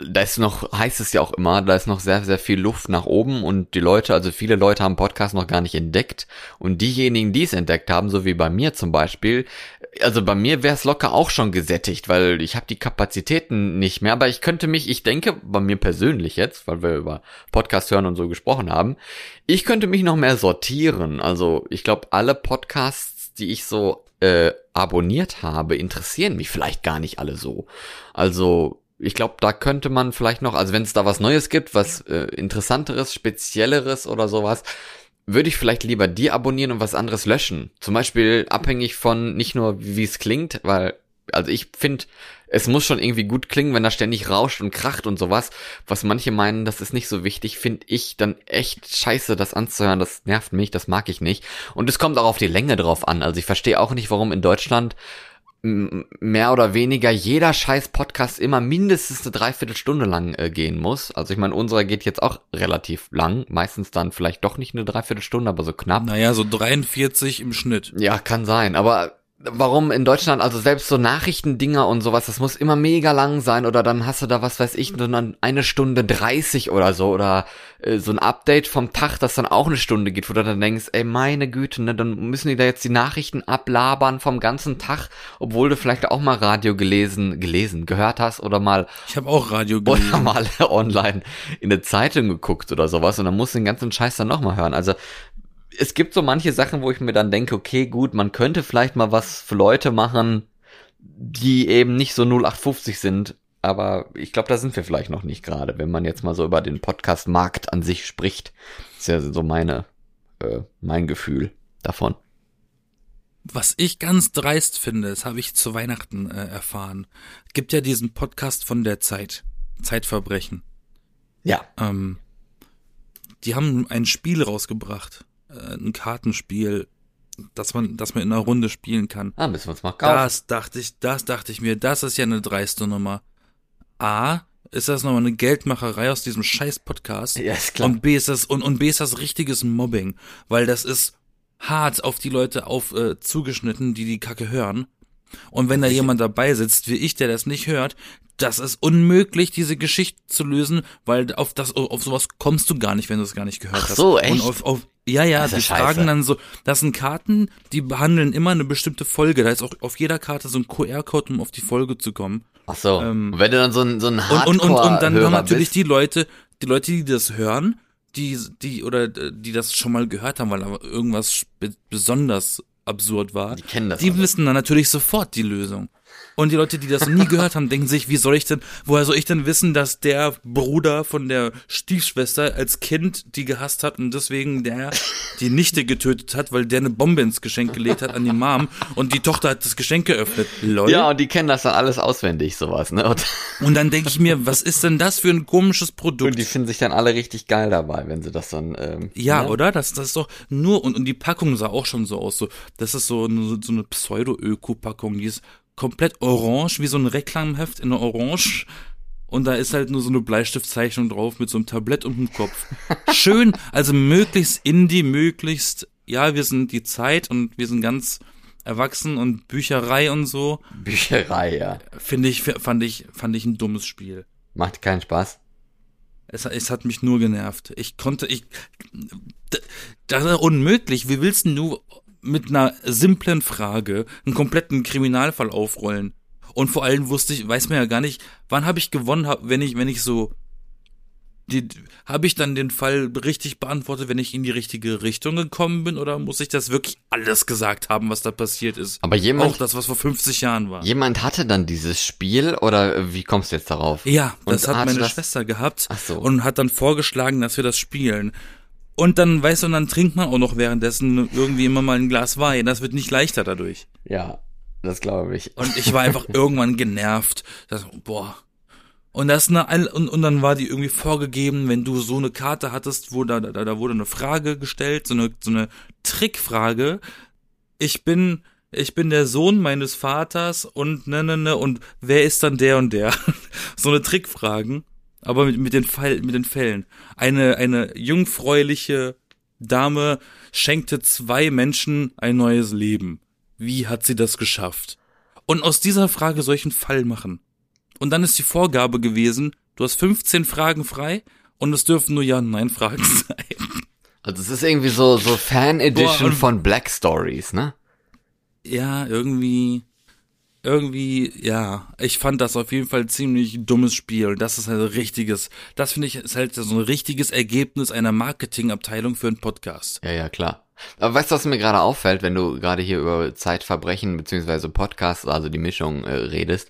da ist noch, heißt es ja auch immer, da ist noch sehr, sehr viel Luft nach oben und die Leute, also viele Leute haben Podcast noch gar nicht entdeckt. Und diejenigen, die es entdeckt haben, so wie bei mir zum Beispiel, also bei mir wäre es locker auch schon gesättigt, weil ich habe die Kapazitäten nicht mehr, aber ich könnte mich, ich denke, bei mir persönlich jetzt, weil wir über Podcast hören und so gesprochen haben, ich könnte mich noch mehr sortieren, also ich glaube, alle Podcasts, die ich so äh, abonniert habe, interessieren mich vielleicht gar nicht alle so. Also ich glaube, da könnte man vielleicht noch, also wenn es da was Neues gibt, was äh, interessanteres, spezielleres oder sowas, würde ich vielleicht lieber die abonnieren und was anderes löschen. Zum Beispiel abhängig von nicht nur wie es klingt, weil also ich finde, es muss schon irgendwie gut klingen, wenn da ständig rauscht und kracht und sowas. Was manche meinen, das ist nicht so wichtig, finde ich dann echt scheiße, das anzuhören. Das nervt mich, das mag ich nicht. Und es kommt auch auf die Länge drauf an. Also ich verstehe auch nicht, warum in Deutschland mehr oder weniger jeder scheiß Podcast immer mindestens eine Dreiviertelstunde lang äh, gehen muss. Also ich meine, unserer geht jetzt auch relativ lang. Meistens dann vielleicht doch nicht eine Dreiviertelstunde, aber so knapp. Naja, so 43 im Schnitt. Ja, kann sein, aber warum in Deutschland, also selbst so Nachrichtendinger und sowas, das muss immer mega lang sein oder dann hast du da, was weiß ich, dann eine Stunde 30 oder so oder äh, so ein Update vom Tag, das dann auch eine Stunde geht, wo du dann denkst, ey, meine Güte, ne, dann müssen die da jetzt die Nachrichten ablabern vom ganzen Tag, obwohl du vielleicht auch mal Radio gelesen, gelesen, gehört hast oder mal Ich habe auch Radio oder gelesen. mal online in eine Zeitung geguckt oder sowas und dann musst du den ganzen Scheiß dann nochmal hören. Also es gibt so manche Sachen, wo ich mir dann denke, okay, gut, man könnte vielleicht mal was für Leute machen, die eben nicht so 0850 sind. Aber ich glaube, da sind wir vielleicht noch nicht gerade, wenn man jetzt mal so über den Podcast-Markt an sich spricht. ist ja so meine, äh, mein Gefühl davon. Was ich ganz dreist finde, das habe ich zu Weihnachten äh, erfahren. Gibt ja diesen Podcast von der Zeit, Zeitverbrechen. Ja. Ähm, die haben ein Spiel rausgebracht, äh, ein Kartenspiel, das man, das man in einer Runde spielen kann. Ah, müssen wir uns mal kaufen. Das dachte ich, das dachte ich mir, das ist ja eine dreiste Nummer. A, ist das nochmal eine Geldmacherei aus diesem scheiß Podcast. Ja, ist klar. Und B ist das, und, und B ist das richtiges Mobbing, weil das ist hart auf die Leute auf, äh, zugeschnitten, die die Kacke hören. Und wenn da jemand dabei sitzt, wie ich, der das nicht hört, das ist unmöglich, diese Geschichte zu lösen, weil auf das, auf sowas kommst du gar nicht, wenn du es gar nicht gehört Ach hast. so, echt? Und auf, auf, ja, ja, die scheiße. fragen dann so, das sind Karten, die behandeln immer eine bestimmte Folge. Da ist auch auf jeder Karte so ein QR-Code, um auf die Folge zu kommen. Ach so. ähm, und wenn du dann so ein, so ein Und, und, und, und dann Hardcore-Hörer haben natürlich bist, die Leute, die Leute, die das hören, die, die, oder äh, die das schon mal gehört haben, weil da irgendwas besonders absurd war, Die kennen das die wissen dann natürlich sofort die Lösung. Und die Leute, die das nie gehört haben, denken sich, wie soll ich denn, woher soll ich denn wissen, dass der Bruder von der Stiefschwester als Kind die gehasst hat und deswegen der die Nichte getötet hat, weil der eine Bombe ins Geschenk gelegt hat an die Mom und die Tochter hat das Geschenk geöffnet. Lol. Ja, und die kennen das dann alles auswendig, sowas, ne? Und, Und dann denke ich mir, was ist denn das für ein komisches Produkt? und die finden sich dann alle richtig geil dabei, wenn sie das dann, ähm, Ja, ne? oder? Das, das ist doch nur, und, und die Packung sah auch schon so aus. So, das ist so eine, so eine Pseudo-Öko-Packung, die ist komplett orange, wie so ein Reklamheft in Orange. Und da ist halt nur so eine Bleistiftzeichnung drauf mit so einem Tablett um den Kopf. Schön, also möglichst indie, möglichst, ja, wir sind die Zeit und wir sind ganz erwachsen und Bücherei und so. Bücherei, ja. Finde ich, fand ich, fand ich ein dummes Spiel. Macht keinen Spaß. Es, es hat mich nur genervt. Ich konnte, ich, das ist unmöglich. Wie willst denn du mit einer simplen Frage einen kompletten Kriminalfall aufrollen? Und vor allem wusste ich, weiß man ja gar nicht, wann habe ich gewonnen, wenn ich, wenn ich so, die, habe ich dann den Fall richtig beantwortet, wenn ich in die richtige Richtung gekommen bin, oder muss ich das wirklich alles gesagt haben, was da passiert ist? Aber jemand, Auch das, was vor 50 Jahren war. jemand hatte dann dieses Spiel oder wie kommst du jetzt darauf? Ja, das Und hat meine das- Schwester gehabt Ach so. und hat dann vorgeschlagen, dass wir das spielen. Und dann, weißt du, und dann trinkt man auch noch währenddessen irgendwie immer mal ein Glas Wein. Das wird nicht leichter dadurch. Ja, das glaube ich. Und ich war einfach irgendwann genervt. Das, boah. Und das eine, Ein- und, und dann war die irgendwie vorgegeben, wenn du so eine Karte hattest, wo da, da, da wurde eine Frage gestellt, so eine, so eine Trickfrage. Ich bin, ich bin der Sohn meines Vaters und ne, ne, ne, und wer ist dann der und der? so eine Trickfragen. Aber mit, mit den Fall, mit den Fällen. Eine, eine jungfräuliche Dame schenkte zwei Menschen ein neues Leben. Wie hat sie das geschafft? Und aus dieser Frage solchen Fall machen. Und dann ist die Vorgabe gewesen, du hast 15 Fragen frei und es dürfen nur Ja- und Nein-Fragen sein. Also es ist irgendwie so, so Fan-Edition von Black Stories, ne? Ja, irgendwie, irgendwie, ja. Ich fand das auf jeden Fall ziemlich dummes Spiel. Das ist halt ein richtiges, das finde ich ist halt so ein richtiges Ergebnis einer Marketingabteilung für einen Podcast. Ja, ja, klar. Aber weißt du, was mir gerade auffällt, wenn du gerade hier über Zeitverbrechen beziehungsweise Podcasts, also die Mischung äh, redest?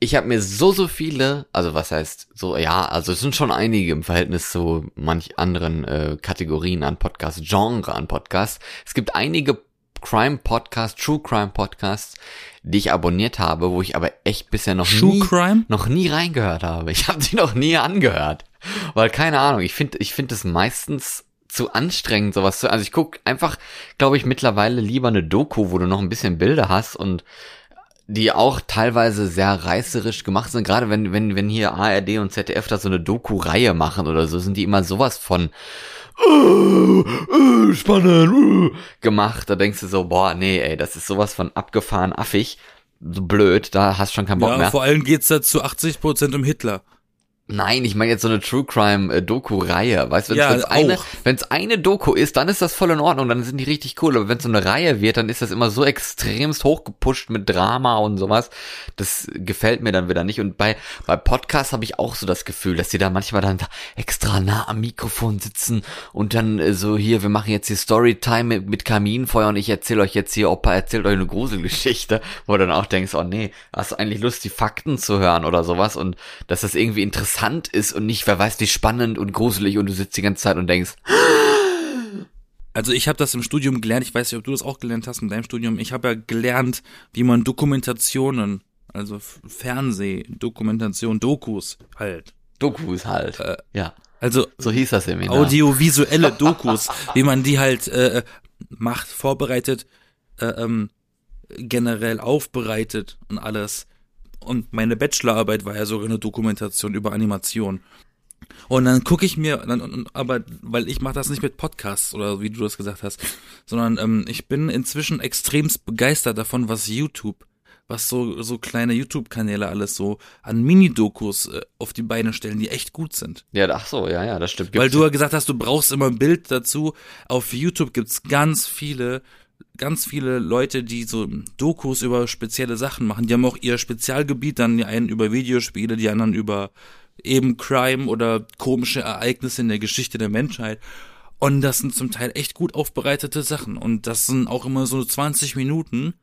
Ich habe mir so, so viele, also was heißt so, ja, also es sind schon einige im Verhältnis zu manch anderen äh, Kategorien an Podcasts, Genre an Podcasts. Es gibt einige Crime-Podcasts, True Crime-Podcasts, die ich abonniert habe, wo ich aber echt bisher noch True nie, Crime? noch nie reingehört habe. Ich habe sie noch nie angehört. Weil keine Ahnung, ich finde ich finde es meistens zu anstrengend, sowas zu. Also ich guck einfach, glaube ich, mittlerweile lieber eine Doku, wo du noch ein bisschen Bilder hast und die auch teilweise sehr reißerisch gemacht sind. Gerade wenn, wenn, wenn hier ARD und ZDF da so eine Doku-Reihe machen oder so, sind die immer sowas von äh, äh, spannend äh, gemacht. Da denkst du so, boah, nee, ey, das ist sowas von abgefahren affig. So blöd, da hast schon keinen Bock Ja, mehr. vor allem geht's da zu 80 Prozent um Hitler. Nein, ich meine jetzt so eine True Crime äh, Doku-Reihe. Weißt du, wenn Ja, es eine, auch. wenn's eine Doku ist, dann ist das voll in Ordnung, dann sind die richtig cool. Aber wenn es so eine Reihe wird, dann ist das immer so extremst hochgepusht mit Drama und sowas. Das gefällt mir dann wieder nicht. Und bei, bei Podcasts habe ich auch so das Gefühl, dass die da manchmal dann da extra nah am Mikrofon sitzen und dann äh, so hier, wir machen jetzt hier Storytime mit, mit Kaminfeuer und ich erzähle euch jetzt hier, Opa erzählt euch eine Gruselgeschichte, wo du dann auch denkst, oh nee, hast du eigentlich Lust, die Fakten zu hören oder sowas und dass das irgendwie interessant ist und nicht, wer weiß, wie spannend und gruselig und du sitzt die ganze Zeit und denkst, Also ich habe das im Studium gelernt, ich weiß nicht, ob du das auch gelernt hast in deinem Studium. Ich habe ja gelernt, wie man Dokumentationen, also Fernsehdokumentation, Dokus halt. Dokus halt. Äh, ja, Also so hieß das Seminar. audiovisuelle Dokus, wie man die halt äh, macht, vorbereitet, äh, ähm, generell aufbereitet und alles. Und meine Bachelorarbeit war ja sogar eine Dokumentation über Animation. Und dann gucke ich mir, dann, aber weil ich mache das nicht mit Podcasts oder wie du das gesagt hast, sondern ähm, ich bin inzwischen extremst begeistert davon, was YouTube, was so so kleine YouTube-Kanäle alles so an Mini-Dokus äh, auf die Beine stellen, die echt gut sind. ja, ach so, ja, ja, das stimmt. Weil Gibt's- du ja gesagt hast, du brauchst immer ein Bild dazu. Auf YouTube gibt's ganz viele, ganz viele Leute, die so Dokus über spezielle Sachen machen. Die haben auch ihr Spezialgebiet, dann die einen über Videospiele, die anderen über eben Crime oder komische Ereignisse in der Geschichte der Menschheit. Und das sind zum Teil echt gut aufbereitete Sachen. Und das sind auch immer so 20 Minuten.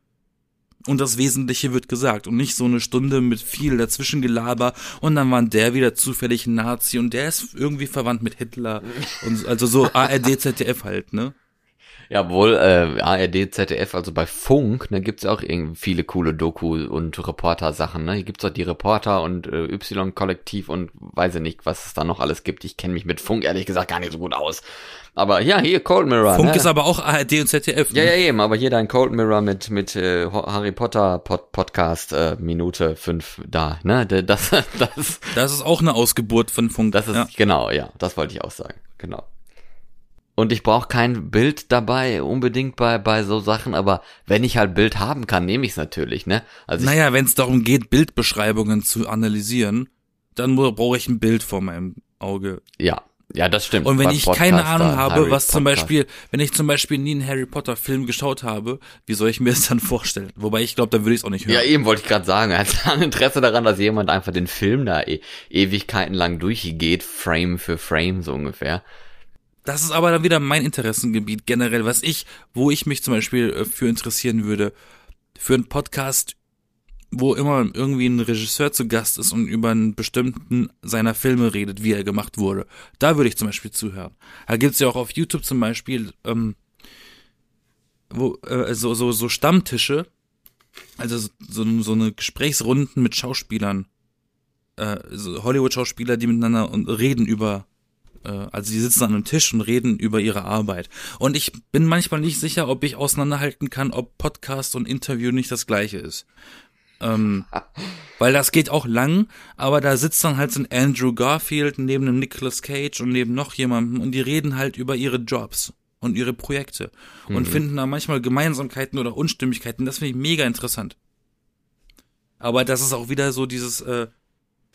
und das Wesentliche wird gesagt und nicht so eine Stunde mit viel dazwischengelaber und dann war der wieder zufällig ein Nazi und der ist irgendwie verwandt mit Hitler und also so ARD ZDF halt, ne? Ja, wohl äh, ARD, ZDF, also bei Funk, ne, gibt's auch irgendwie viele coole Doku- und Reporter-Sachen. Ne? Hier gibt's auch die Reporter und äh, Y-Kollektiv und weiß ich nicht, was es da noch alles gibt. Ich kenne mich mit Funk ehrlich gesagt gar nicht so gut aus. Aber ja, hier Cold Mirror. Funk ne? ist aber auch ARD und ZDF. Ja, ne? ja, eben, aber hier dein Cold Mirror mit, mit äh, Harry Potter Pod Podcast, äh, Minute fünf da, ne? Das, das, Das ist auch eine Ausgeburt von Funk. das ist, ja. genau, ja, das wollte ich auch sagen, genau. Und ich brauche kein Bild dabei, unbedingt bei, bei so Sachen, aber wenn ich halt Bild haben kann, nehme ich es natürlich, ne? Also Naja, wenn es darum geht, Bildbeschreibungen zu analysieren, dann brauche ich ein Bild vor meinem Auge. ja, ja, das stimmt. Und wenn ich keine Podcast Ahnung da, habe, Harry was zum Podcast. Beispiel, wenn ich zum Beispiel nie einen Harry Potter Film geschaut habe, wie soll ich mir das dann vorstellen? Wobei ich glaube, dann würde ich es auch nicht hören. Ja, eben wollte ich gerade sagen. Er hat ein Interesse daran, dass jemand einfach den Film da e Ewigkeiten lang durchgeht, Frame für Frame so ungefähr. Das ist aber dann wieder mein Interessengebiet generell, was ich, wo ich mich zum Beispiel äh, für interessieren würde. Für einen Podcast, wo immer irgendwie ein Regisseur zu Gast ist und über einen bestimmten seiner Filme redet, wie er gemacht wurde. Da würde ich zum Beispiel zuhören. Da gibt's ja auch auf YouTube zum Beispiel ähm, wo, äh, so, so, so Stammtische, also so, so, eine Gesprächsrunden mit Schauspielern, äh, so Hollywood-Schauspieler, die miteinander reden über also die sitzen an einem Tisch und reden über ihre Arbeit. Und ich bin manchmal nicht sicher, ob ich auseinanderhalten kann, ob Podcast und Interview nicht das gleiche ist. Ähm, weil das geht auch lang, aber da sitzt dann halt so ein Andrew Garfield neben einem Nicolas Cage und neben noch jemandem und die reden halt über ihre Jobs und ihre Projekte und finden da manchmal Gemeinsamkeiten oder Unstimmigkeiten. Das finde ich mega interessant. Aber das ist auch wieder so dieses äh,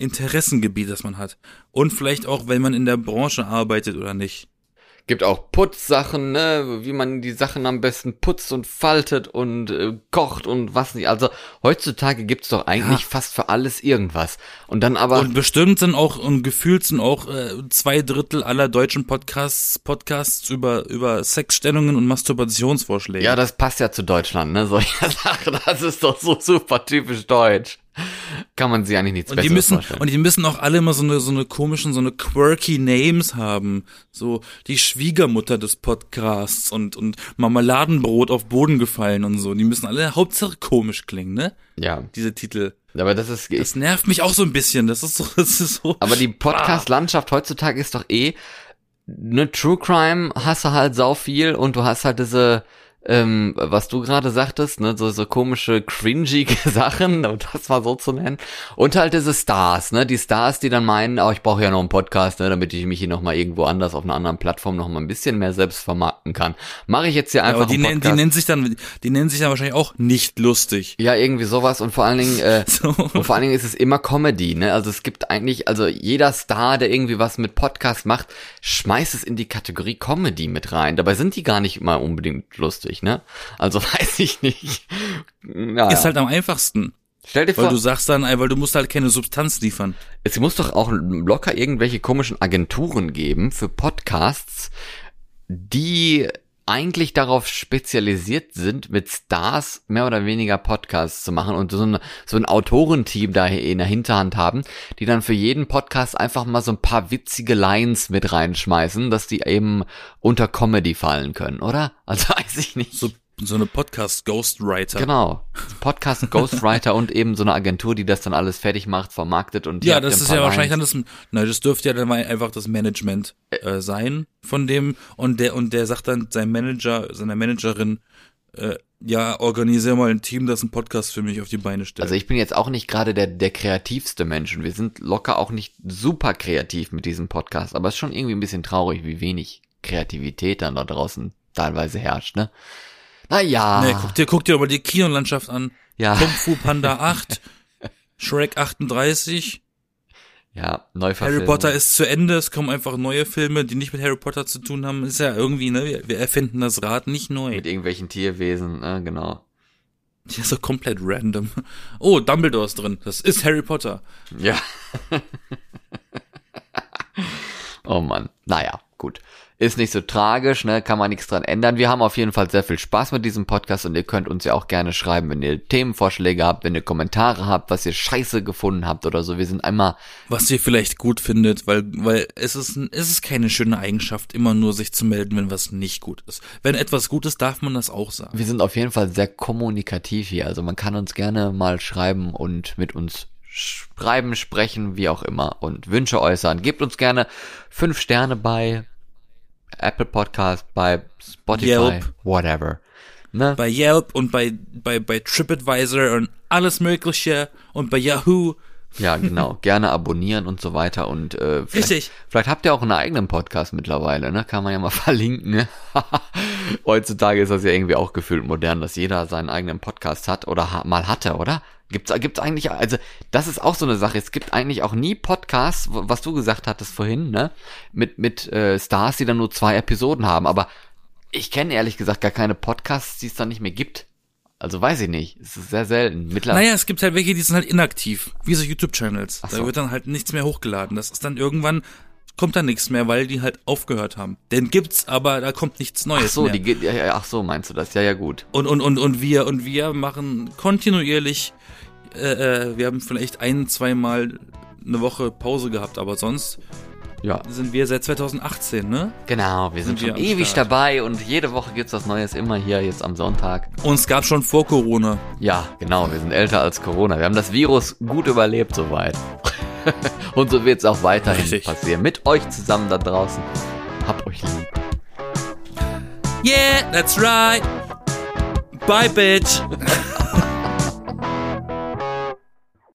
Interessengebiet, das man hat. Und vielleicht auch, wenn man in der Branche arbeitet oder nicht. Gibt auch Putzsachen, ne, wie man die Sachen am besten putzt und faltet und äh, kocht und was nicht. Also heutzutage gibt's doch eigentlich Ja. fast für alles irgendwas. Und dann aber Und bestimmt sind auch, und gefühlt sind auch äh, zwei Drittel aller deutschen Podcasts, Podcasts über, über Sexstellungen und Masturbationsvorschläge. ja, das passt ja zu Deutschland, ne, solche Sachen. Das ist doch so super typisch deutsch. Kann man sich eigentlich nichts und die müssen, vorstellen. und die müssen auch alle immer so eine, so eine komischen, so eine quirky Names haben. So, die Schwiegermutter des Podcasts und, und Marmeladenbrot auf Boden gefallen und so. Die müssen alle Hauptsache komisch klingen, ne? ja, Diese Titel. aber das ist Das nervt mich auch so ein bisschen. Das ist so, das ist so. Aber die Podcast-Landschaft heutzutage ist doch eh, ne True Crime hast du halt sau viel und du hast halt diese, ähm, was du gerade sagtest, ne, so, so komische, cringy Sachen, um das mal so zu nennen. Und halt diese Stars, ne, die Stars, die dann meinen, oh, ich brauche ja noch einen Podcast, ne, damit ich mich hier nochmal irgendwo anders auf einer anderen Plattform noch mal ein bisschen mehr selbst vermarkten kann. Mache ich jetzt hier einfach aber die, nennen, die nennen sich dann, die nennen sich dann wahrscheinlich auch nicht lustig. ja, irgendwie sowas und vor allen Dingen, äh, So. Und vor allen Dingen ist es immer Comedy, ne? Also es gibt eigentlich, also jeder Star, der irgendwie was mit Podcast macht, schmeißt es in die Kategorie Comedy mit rein. Dabei sind die gar nicht immer unbedingt lustig, ne? Also weiß ich nicht. Ja, Ist halt am einfachsten. Stell dir Weil vor, du sagst dann, weil du musst halt keine Substanz liefern. es muss doch auch locker irgendwelche komischen Agenturen geben für Podcasts, die eigentlich darauf spezialisiert sind, mit Stars mehr oder weniger Podcasts zu machen und so ein, so ein Autorenteam da in der Hinterhand haben, die dann für jeden Podcast einfach mal so ein paar witzige Lines mit reinschmeißen, dass die eben unter Comedy fallen können, oder? Also weiß ich nicht. So, so eine Podcast-Ghostwriter. Genau. Podcast Ghostwriter und eben so eine Agentur, die das dann alles fertig macht, vermarktet und Ja, das ist ja wahrscheinlich dann das, na, das dürfte ja dann mal einfach das Management äh, sein von dem und der und der sagt dann seinem Manager, seiner Managerin, äh, ja, organisier mal ein Team, das einen Podcast für mich auf die Beine stellt. Also ich bin jetzt auch nicht gerade der, der kreativste Mensch und wir sind locker auch nicht super kreativ mit diesem Podcast, aber es ist schon irgendwie ein bisschen traurig, wie wenig Kreativität dann da draußen teilweise herrscht, ne? Naja. nee, guck dir, guck dir aber die Kinolandschaft an. Ja. Kung Fu Panda 8, Shrek 38, Ja, Neuverfilmung. Harry Potter ist zu Ende, es kommen einfach neue Filme, die nicht mit Harry Potter zu tun haben. Ist ja irgendwie, ne, wir, wir erfinden das Rad nicht neu. Mit irgendwelchen Tierwesen, ne, genau. Ja, so komplett random. Oh, Dumbledore ist drin. Das ist Harry Potter. Ja. Oh Mann. Naja, gut. Ist nicht so tragisch, ne? Kann man nichts dran ändern. Wir haben auf jeden Fall sehr viel Spaß mit diesem Podcast und ihr könnt uns ja auch gerne schreiben, wenn ihr Themenvorschläge habt, wenn ihr Kommentare habt, was ihr scheiße gefunden habt oder so. Wir sind einmal, Was ihr vielleicht gut findet, weil, weil es ist, es ist keine schöne Eigenschaft, immer nur sich zu melden, wenn was nicht gut ist. Wenn etwas gut ist, darf man das auch sagen. wir sind auf jeden Fall sehr kommunikativ hier. Also man kann uns gerne mal schreiben und mit uns schreiben, sprechen, wie auch immer und Wünsche äußern. Gebt uns gerne fünf Sterne bei Apple Podcast, bei Spotify, Yelp. whatever. Ne? Bei Yelp und bei, bei, bei TripAdvisor und alles Mögliche und bei Yahoo. Ja, genau. Gerne abonnieren und so weiter. Und äh, vielleicht, Richtig. vielleicht habt ihr auch einen eigenen Podcast mittlerweile, ne? Kann man ja mal verlinken. Ne? Heutzutage ist das ja irgendwie auch gefühlt modern, dass jeder seinen eigenen Podcast hat oder ha mal hatte, oder? Gibt's, gibt's eigentlich, also das ist auch so eine Sache. Es gibt eigentlich auch nie Podcasts, was du gesagt hattest vorhin, ne? Mit mit äh, Stars, die dann nur zwei Episoden haben. Aber ich kenne ehrlich gesagt gar keine Podcasts, die es dann nicht mehr gibt. Also weiß ich nicht. Es ist sehr selten. Mittlerweile. Naja, es gibt halt welche, die sind halt inaktiv, wie so YouTube-Channels. so. Da wird dann halt nichts mehr hochgeladen. Das ist dann irgendwann, kommt da nichts mehr, weil die halt aufgehört haben. Den gibt's, aber da kommt nichts Neues Ach so, mehr. die geht, ja, ja, ach so, meinst du das? Ja, ja, gut. Und, und, und, und wir, und wir machen kontinuierlich, äh, äh, wir haben vielleicht ein, zweimal eine Woche Pause gehabt, aber sonst Ja. sind wir seit 2018, ne? Genau, wir sind, Sind wir schon am ewig Start. dabei und jede Woche gibt's was Neues, immer hier, jetzt am Sonntag. Uns gab schon vor Corona. Ja, genau, wir sind älter als Corona. Wir haben das Virus gut überlebt soweit. Und so wird's auch weiterhin Richtig. passieren. Mit euch zusammen da draußen. Habt euch lieb. Yeah, that's right. Bye, bitch.